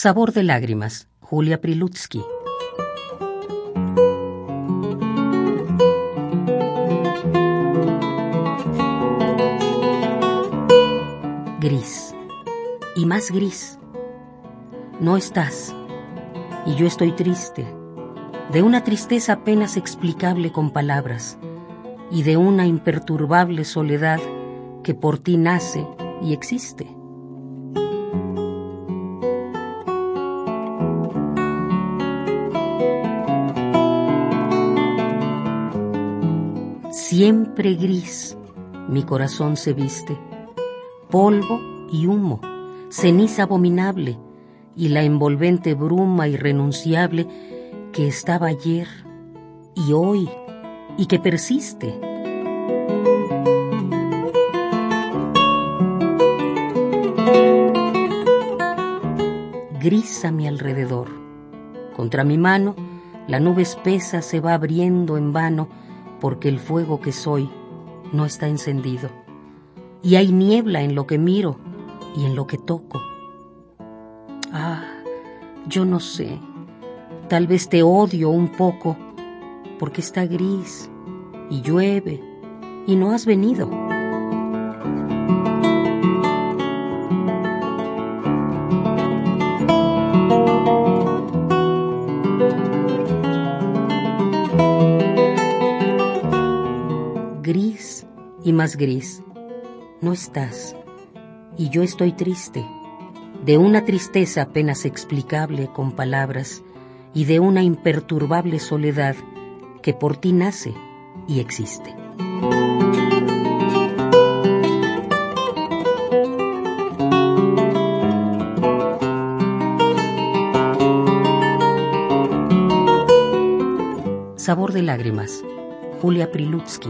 Sabor de lágrimas, Julia Prilutsky. Gris, y más gris. No estás, y yo estoy triste, de una tristeza apenas explicable con palabras, y de una imperturbable soledad que por ti nace y existe. Siempre gris mi corazón se viste, polvo y humo, ceniza abominable y la envolvente bruma irrenunciable que estaba ayer y hoy y que persiste. Gris a mi alrededor. Contra mi mano, la nube espesa se va abriendo en vano porque el fuego que soy no está encendido. Y hay niebla en lo que miro y en lo que toco. Ah, yo no sé. Tal vez te odio un poco porque está gris y llueve y no has venido. Gris y más gris. No estás, y yo estoy triste, de una tristeza apenas explicable con palabras y de una imperturbable soledad que por ti nace y existe. Sabor de lágrimas. Julia Prilutsky.